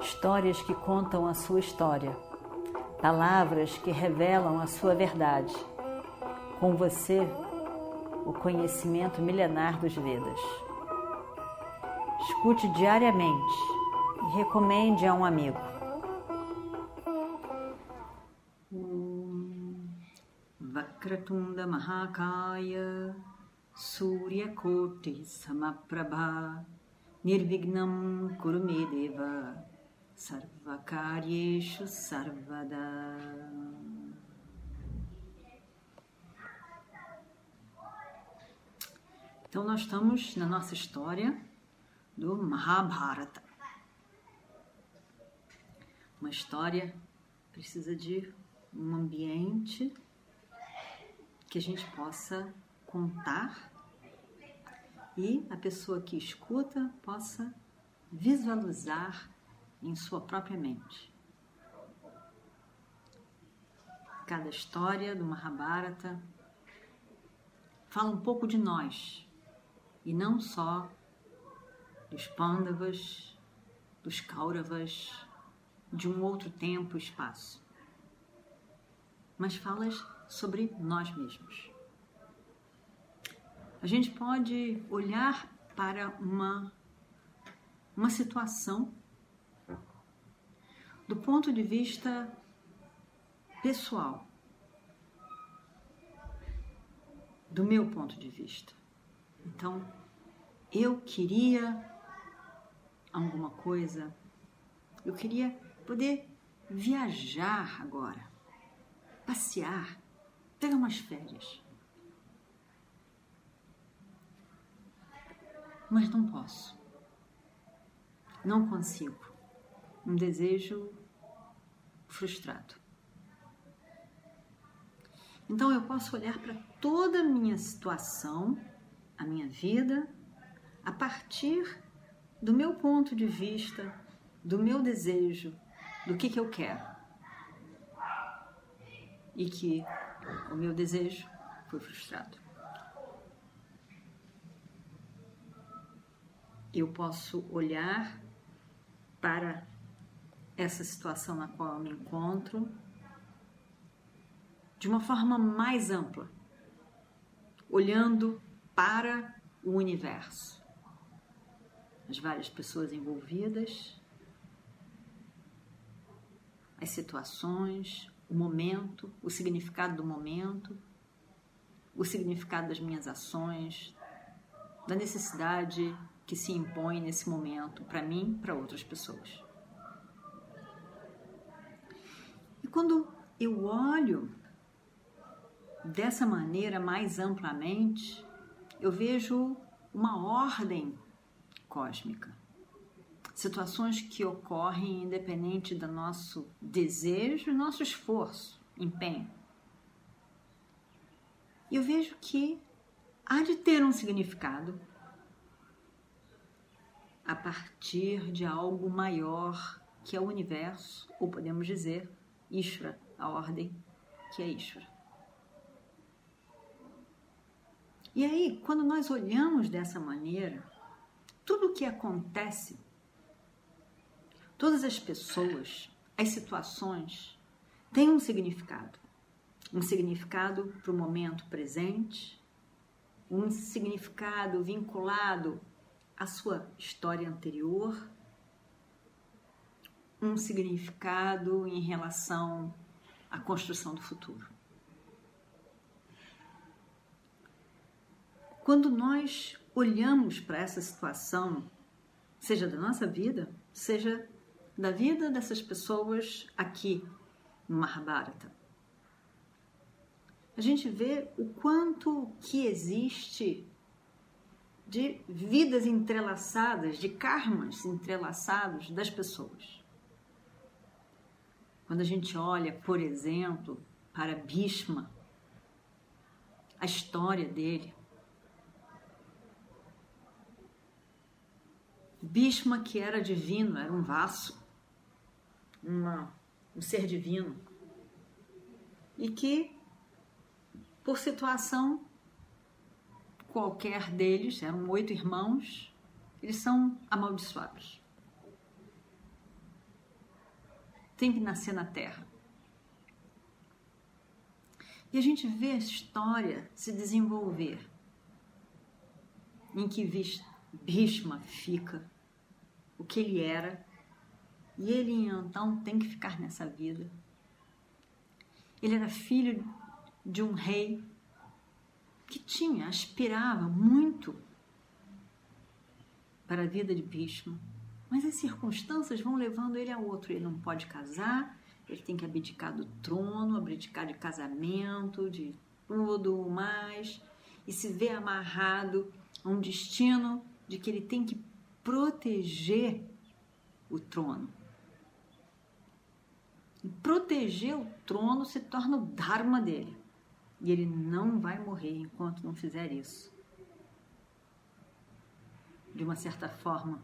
histórias que contam a sua história, palavras que revelam a sua verdade. Com você, o conhecimento milenar dos Vedas. Escute diariamente e recomende a um amigo. Vakratunda Mahakaya Suryakoti Samaprabha Nirvignam Kurumedeva Sarvakaryeshu Sarvada Então nós estamos na nossa história do Mahabharata. Uma história precisa de um ambiente que a gente possa contar e a pessoa que escuta possa visualizar em sua própria mente. Cada história do Mahabharata fala um pouco de nós e não só dos Pandavas, dos Kauravas, de um outro tempo e espaço, mas fala sobre nós mesmos. A gente pode olhar para uma, uma situação do ponto de vista pessoal, do meu ponto de vista. Então, eu queria alguma coisa, eu queria poder viajar agora, passear, pegar umas férias. mas não posso. Não consigo. Um desejo frustrado. Então eu posso olhar para toda a minha situação, a minha vida, a partir do meu ponto de vista, do meu desejo, do que, que eu quero. E que o meu desejo foi frustrado. eu posso olhar para essa situação na qual eu me encontro de uma forma mais ampla, olhando para o universo, as várias pessoas envolvidas, as situações, o momento, o significado do momento, o significado das minhas ações, da necessidade que se impõe nesse momento para mim, para outras pessoas. Quando eu olho dessa maneira mais amplamente, eu vejo uma ordem cósmica. Situações que ocorrem independente do nosso desejo nosso esforço, empenho. E eu vejo que há de ter um significado a partir de algo maior que é o universo, ou podemos dizer Ishvara, a ordem que é Ishvara. E aí, quando nós olhamos dessa maneira, tudo o que acontece, todas as pessoas, as situações, têm um significado. Um significado para o momento presente, um significado vinculado a sua história anterior, um significado em relação à construção do futuro. Quando nós olhamos para essa situação, seja da nossa vida, seja da vida dessas pessoas aqui no Mahabharata, a gente vê o quanto que existe de vidas entrelaçadas, de karmas entrelaçados das pessoas. Quando a gente olha, por exemplo, para Bhishma, a história dele. Bhishma, que era divino, era um vaso, uma, um ser divino, e que, por situação qualquer deles, eram oito irmãos, eles são amaldiçoados. Tem que nascer na Terra. E a gente vê a história se desenvolver, em que Bhishma fica o que ele era, e ele então tem que ficar nessa vida. Ele era filho de um rei que tinha, aspirava muito para a vida de Bhishma, mas as circunstâncias vão levando ele a outro. Ele não pode casar, ele tem que abdicar do trono, abdicar de casamento, de tudo mais, e se vê amarrado a um destino de que ele tem que proteger o trono. E proteger o trono se torna o dharma dele. E ele não vai morrer enquanto não fizer isso. De uma certa forma,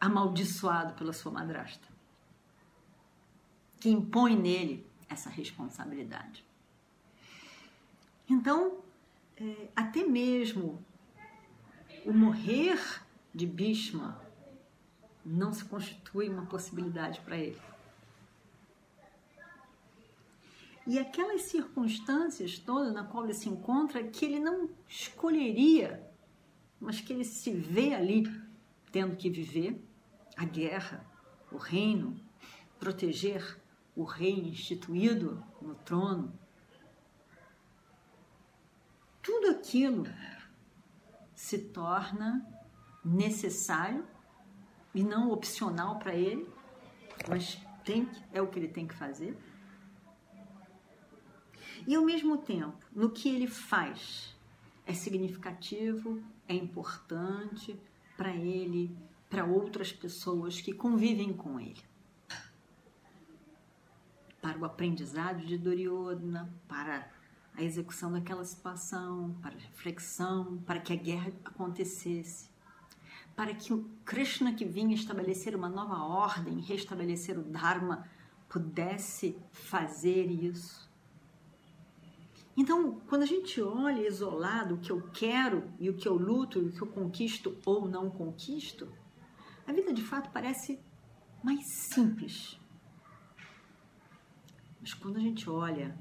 amaldiçoado pela sua madrasta, que impõe nele essa responsabilidade. Então, é, até mesmo o morrer de Bhishma não se constitui uma possibilidade para ele. E aquelas circunstâncias todas na qual ele se encontra, que ele não escolheria, mas que ele se vê ali tendo que viver a guerra, o reino, proteger o rei instituído no trono. Tudo aquilo se torna necessário e não opcional para ele, mas tem é o que ele tem que fazer. E ao mesmo tempo, no que ele faz, é significativo, é importante para ele, para outras pessoas que convivem com ele. Para o aprendizado de Duryodhana, para a execução daquela situação, para a reflexão, para que a guerra acontecesse, para que o Krishna que vinha estabelecer uma nova ordem, restabelecer o Dharma, pudesse fazer isso. Então, quando a gente olha isolado o que eu quero e o que eu luto e o que eu conquisto ou não conquisto, a vida de fato parece mais simples. Mas quando a gente olha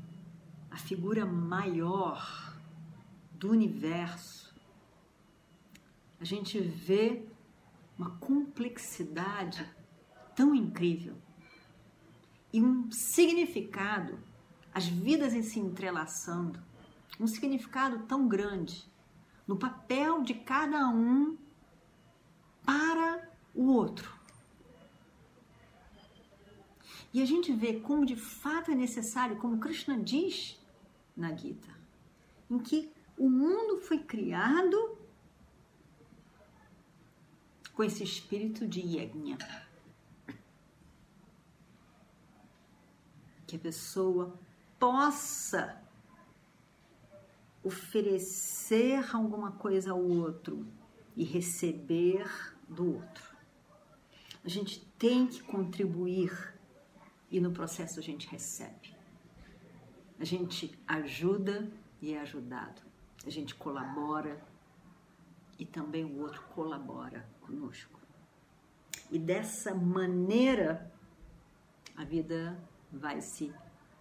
a figura maior do universo, a gente vê uma complexidade tão incrível e um significado, as vidas se entrelaçando, um significado tão grande no papel de cada um para o outro. E a gente vê como de fato é necessário, como Krishna diz na Gita, em que o mundo foi criado com esse espírito de yajna. Que a pessoa possa oferecer alguma coisa ao outro e receber do outro. A gente tem que contribuir e no processo a gente recebe. A gente ajuda e é ajudado. A gente colabora e também o outro colabora conosco. E dessa maneira a vida vai se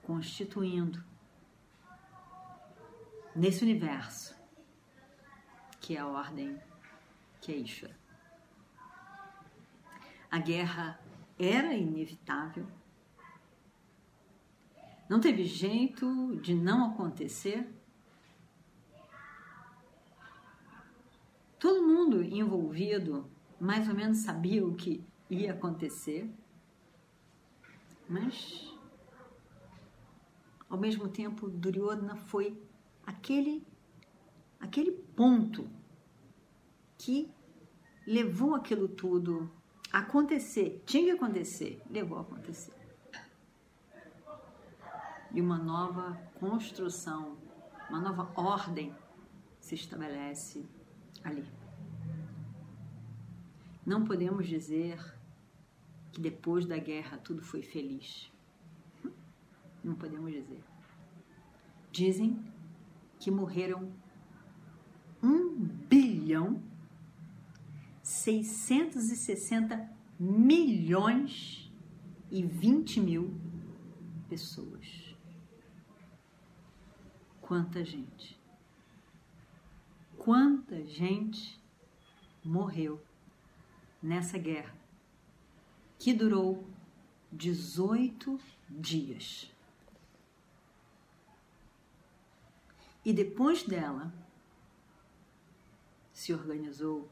constituindo nesse universo que é a ordem que é Ishvara. A guerra era inevitável, não teve jeito de não acontecer. Todo mundo envolvido mais ou menos sabia o que ia acontecer, mas ao mesmo tempo Duryodhana foi aquele aquele ponto que levou aquilo tudo acontecer, tinha que acontecer, levou a acontecer e uma nova construção, uma nova ordem se estabelece ali. Não podemos dizer que depois da guerra tudo foi feliz. Não podemos dizer. Dizem que morreram um bilhão 660 milhões e 20 mil pessoas. Quanta gente! Quanta gente morreu nessa guerra que durou 18 dias. E depois dela se organizou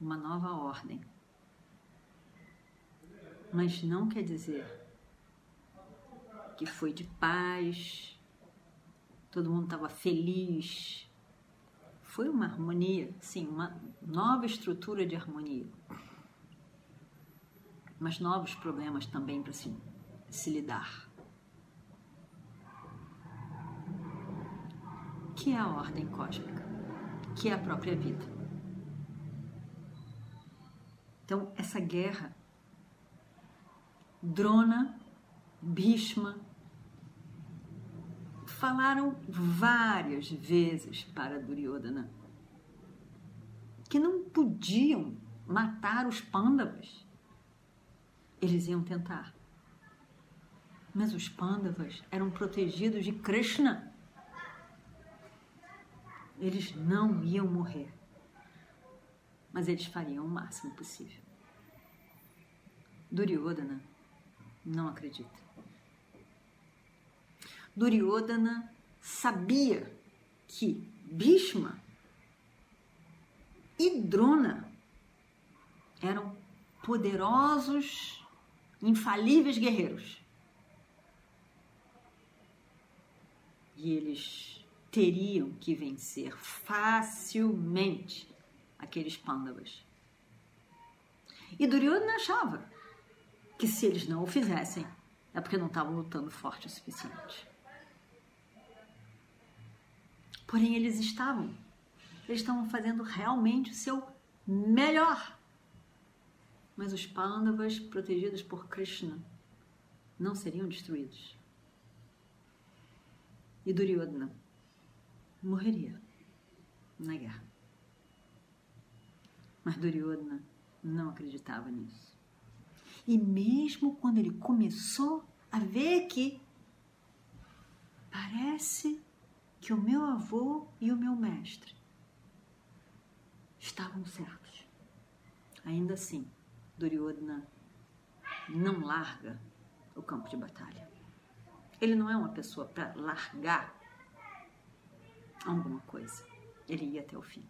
uma nova ordem. Mas não quer dizer que foi de paz, todo mundo estava feliz. Foi uma harmonia, sim, uma nova estrutura de harmonia. Mas novos problemas também para se, se lidar. Que é a ordem cósmica, que é a própria vida. Então, essa guerra, Drona, Bhishma, falaram várias vezes para Duryodhana que não podiam matar os Pandavas. Eles iam tentar. Mas os Pandavas eram protegidos de Krishna. Eles não iam morrer. Mas eles fariam o máximo possível. Duryodhana não acredita. Duryodhana sabia que Bhishma e Drona eram poderosos, infalíveis guerreiros. E eles teriam que vencer facilmente aqueles pândavas. E Duryodhana achava que se eles não o fizessem, é porque não estavam lutando forte o suficiente. Porém, eles estavam. Eles estavam fazendo realmente o seu melhor. Mas os Pandavas, protegidos por Krishna, não seriam destruídos. E Duryodhana morreria na guerra. Mas Duryodhana não acreditava nisso. E mesmo quando ele começou a ver que parece que o meu avô e o meu mestre estavam certos. Ainda assim, Duryodhana não larga o campo de batalha. Ele não é uma pessoa para largar alguma coisa. Ele ia até o fim.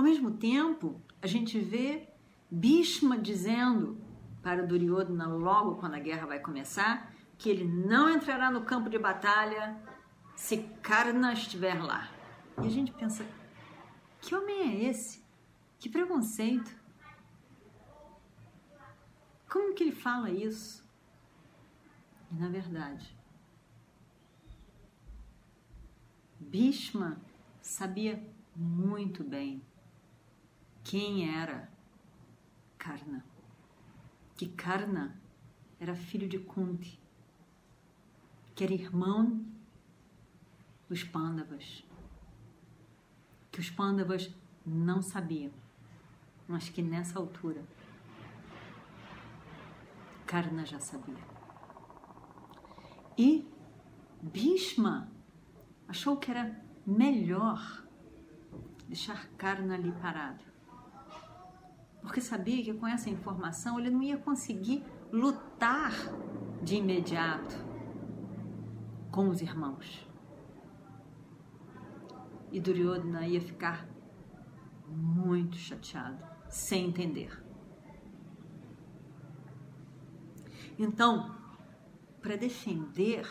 Ao mesmo tempo, a gente vê Bhishma dizendo para Duryodhana logo quando a guerra vai começar que ele não entrará no campo de batalha se Karna estiver lá. E a gente pensa, que homem é esse? Que preconceito? Como que ele fala isso? E na verdade, Bhishma sabia muito bem quem era Karna. Que Karna era filho de Kunti que era irmão dos Pândavas, que os Pândavas não sabiam, mas que nessa altura Karna já sabia. E Bhishma achou que era melhor deixar Karna ali parado. Porque sabia que com essa informação ele não ia conseguir lutar de imediato com os irmãos. E Duryodhana ia ficar muito chateado, sem entender. Então, para defender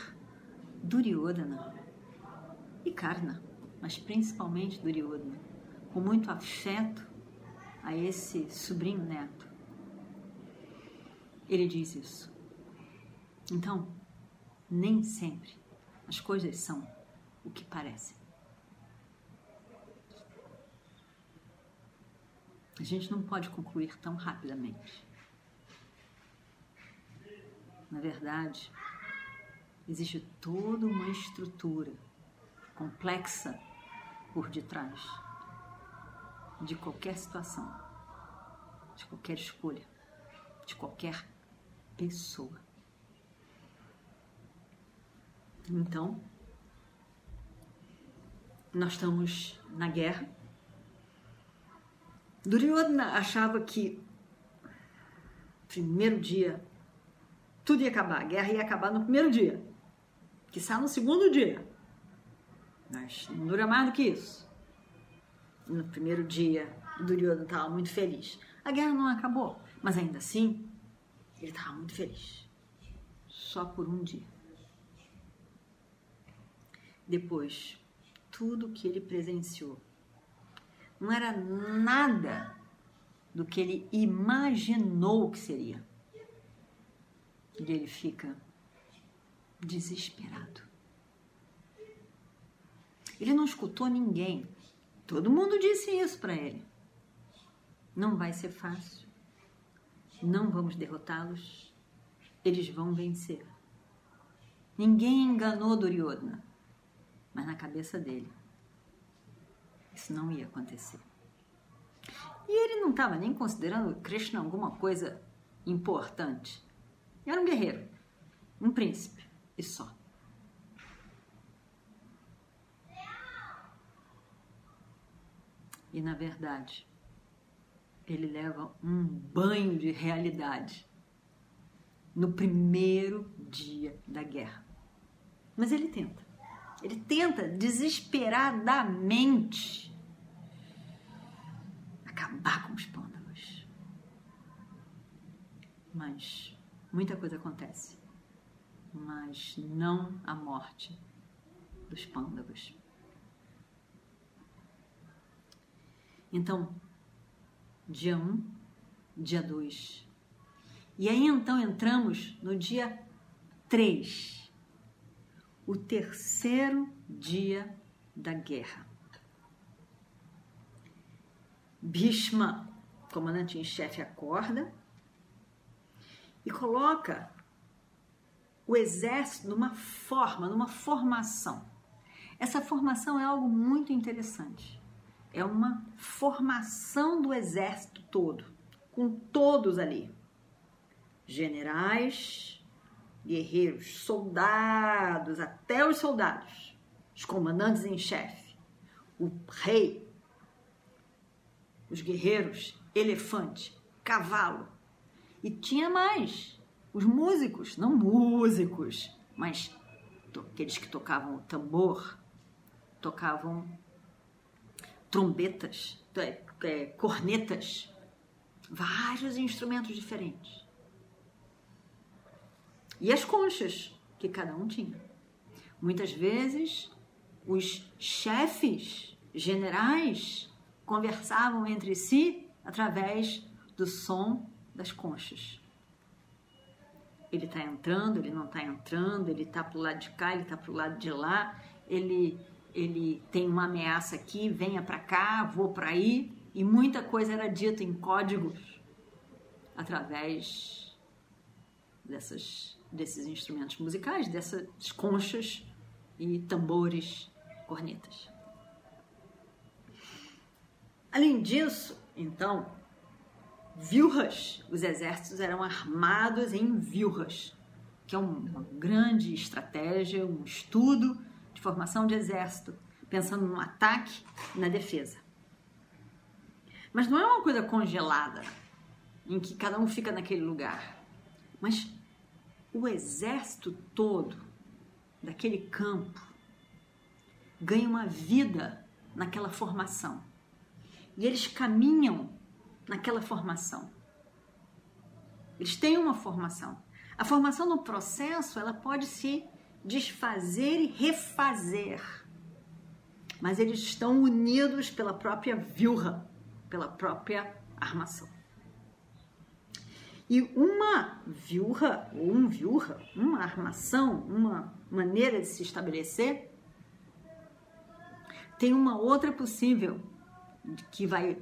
Duryodhana e Karna, mas principalmente Duryodhana, com muito afeto a esse sobrinho neto, ele diz isso. Então, nem sempre as coisas são o que parecem. A gente não pode concluir tão rapidamente. Na verdade, existe toda uma estrutura complexa por detrás de qualquer situação de qualquer escolha, de qualquer pessoa. Então, nós estamos na guerra. Duryodhana achava que primeiro dia tudo ia acabar, a guerra ia acabar no primeiro dia, que está no segundo dia. Mas não dura mais do que isso. No primeiro dia, Duryodhana estava muito feliz. A guerra não acabou, mas ainda assim, ele estava muito feliz. Só por um dia. Depois, tudo que ele presenciou não era nada do que ele imaginou que seria. E ele fica desesperado. Ele não escutou ninguém. Todo mundo disse isso para ele. Não vai ser fácil. Não vamos derrotá-los. Eles vão vencer. Ninguém enganou Duryodhana mas na cabeça dele isso não ia acontecer. E ele não estava nem considerando Krishna alguma coisa importante. Era um guerreiro, um príncipe e só. E na verdade, ele leva um banho de realidade no primeiro dia da guerra. Mas ele tenta. Ele tenta desesperadamente acabar com os pândavas. Mas muita coisa acontece. Mas não a morte dos pândavas. Então, dia 1, um, dia 2. E aí então entramos no dia 3 o terceiro dia da guerra. Bhishma, comandante em chefe, acorda e coloca o exército numa forma, numa formação. Essa formação é algo muito interessante. É uma formação do exército todo, com todos ali. Generais, guerreiros, soldados, até os soldados, os comandantes em chefe, o rei, os guerreiros, elefante, cavalo. E tinha mais, os músicos, não músicos, mas aqueles que tocavam o tambor, tocavam trombetas, é, é, cornetas, vários instrumentos diferentes. E as conchas que cada um tinha. Muitas vezes, os chefes generais conversavam entre si através do som das conchas. Ele está entrando, ele não está entrando, ele está para o lado de cá, ele está para o lado de lá, ele, ele tem uma ameaça aqui, venha para cá, vou para aí. E muita coisa era dita em códigos através dessas desses instrumentos musicais, dessas conchas e tambores, cornetas. Além disso, então, vilras, os exércitos eram armados em vilras, que é uma grande estratégia, um estudo de formação de exército, pensando no ataque e na defesa. Mas não é uma coisa congelada, em que cada um fica naquele lugar, mas o exército todo daquele campo ganha uma vida naquela formação. E eles caminham naquela formação. Eles têm uma formação. A formação no processo, ela pode se desfazer e refazer. Mas eles estão unidos pela própria vilra, pela própria armação. E uma viurra, ou um viurra, uma armação, uma maneira de se estabelecer, tem uma outra possível que vai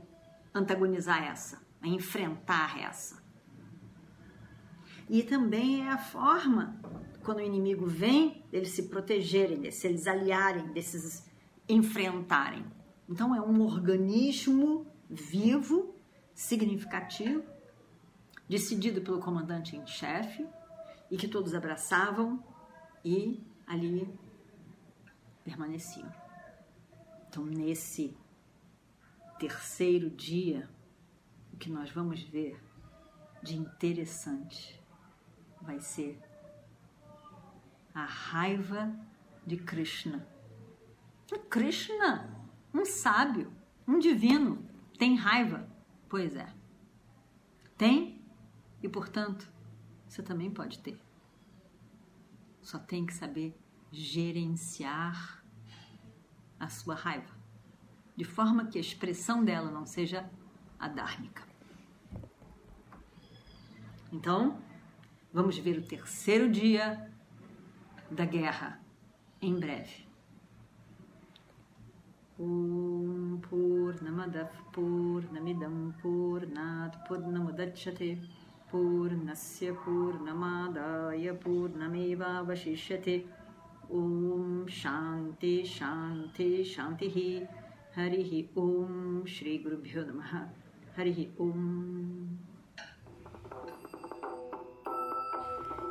antagonizar essa, a enfrentar essa. E também é a forma, quando o inimigo vem, deles se protegerem, se eles aliarem, desses enfrentarem. Então é um organismo vivo significativo, decidido pelo comandante em chefe e que todos abraçavam e ali permaneciam. Então, nesse terceiro dia, o que nós vamos ver de interessante vai ser a raiva de Krishna. Krishna, um sábio, um divino, tem raiva? Pois é. Tem e, portanto, você também pode ter. Só tem que saber gerenciar a sua raiva, de forma que a expressão dela não seja adármica. Então, vamos ver o terceiro dia da guerra em breve. Om Purnamadav Purnamidam Purnat Purnamudachyate पूर्णस्य पूर्णमादाय पूर्णमेवावशिष्यते ॐ शान्ति शान्ति शान्तिः हरिः ॐ श्रीगुरुभ्यो नमः हरिः ॐ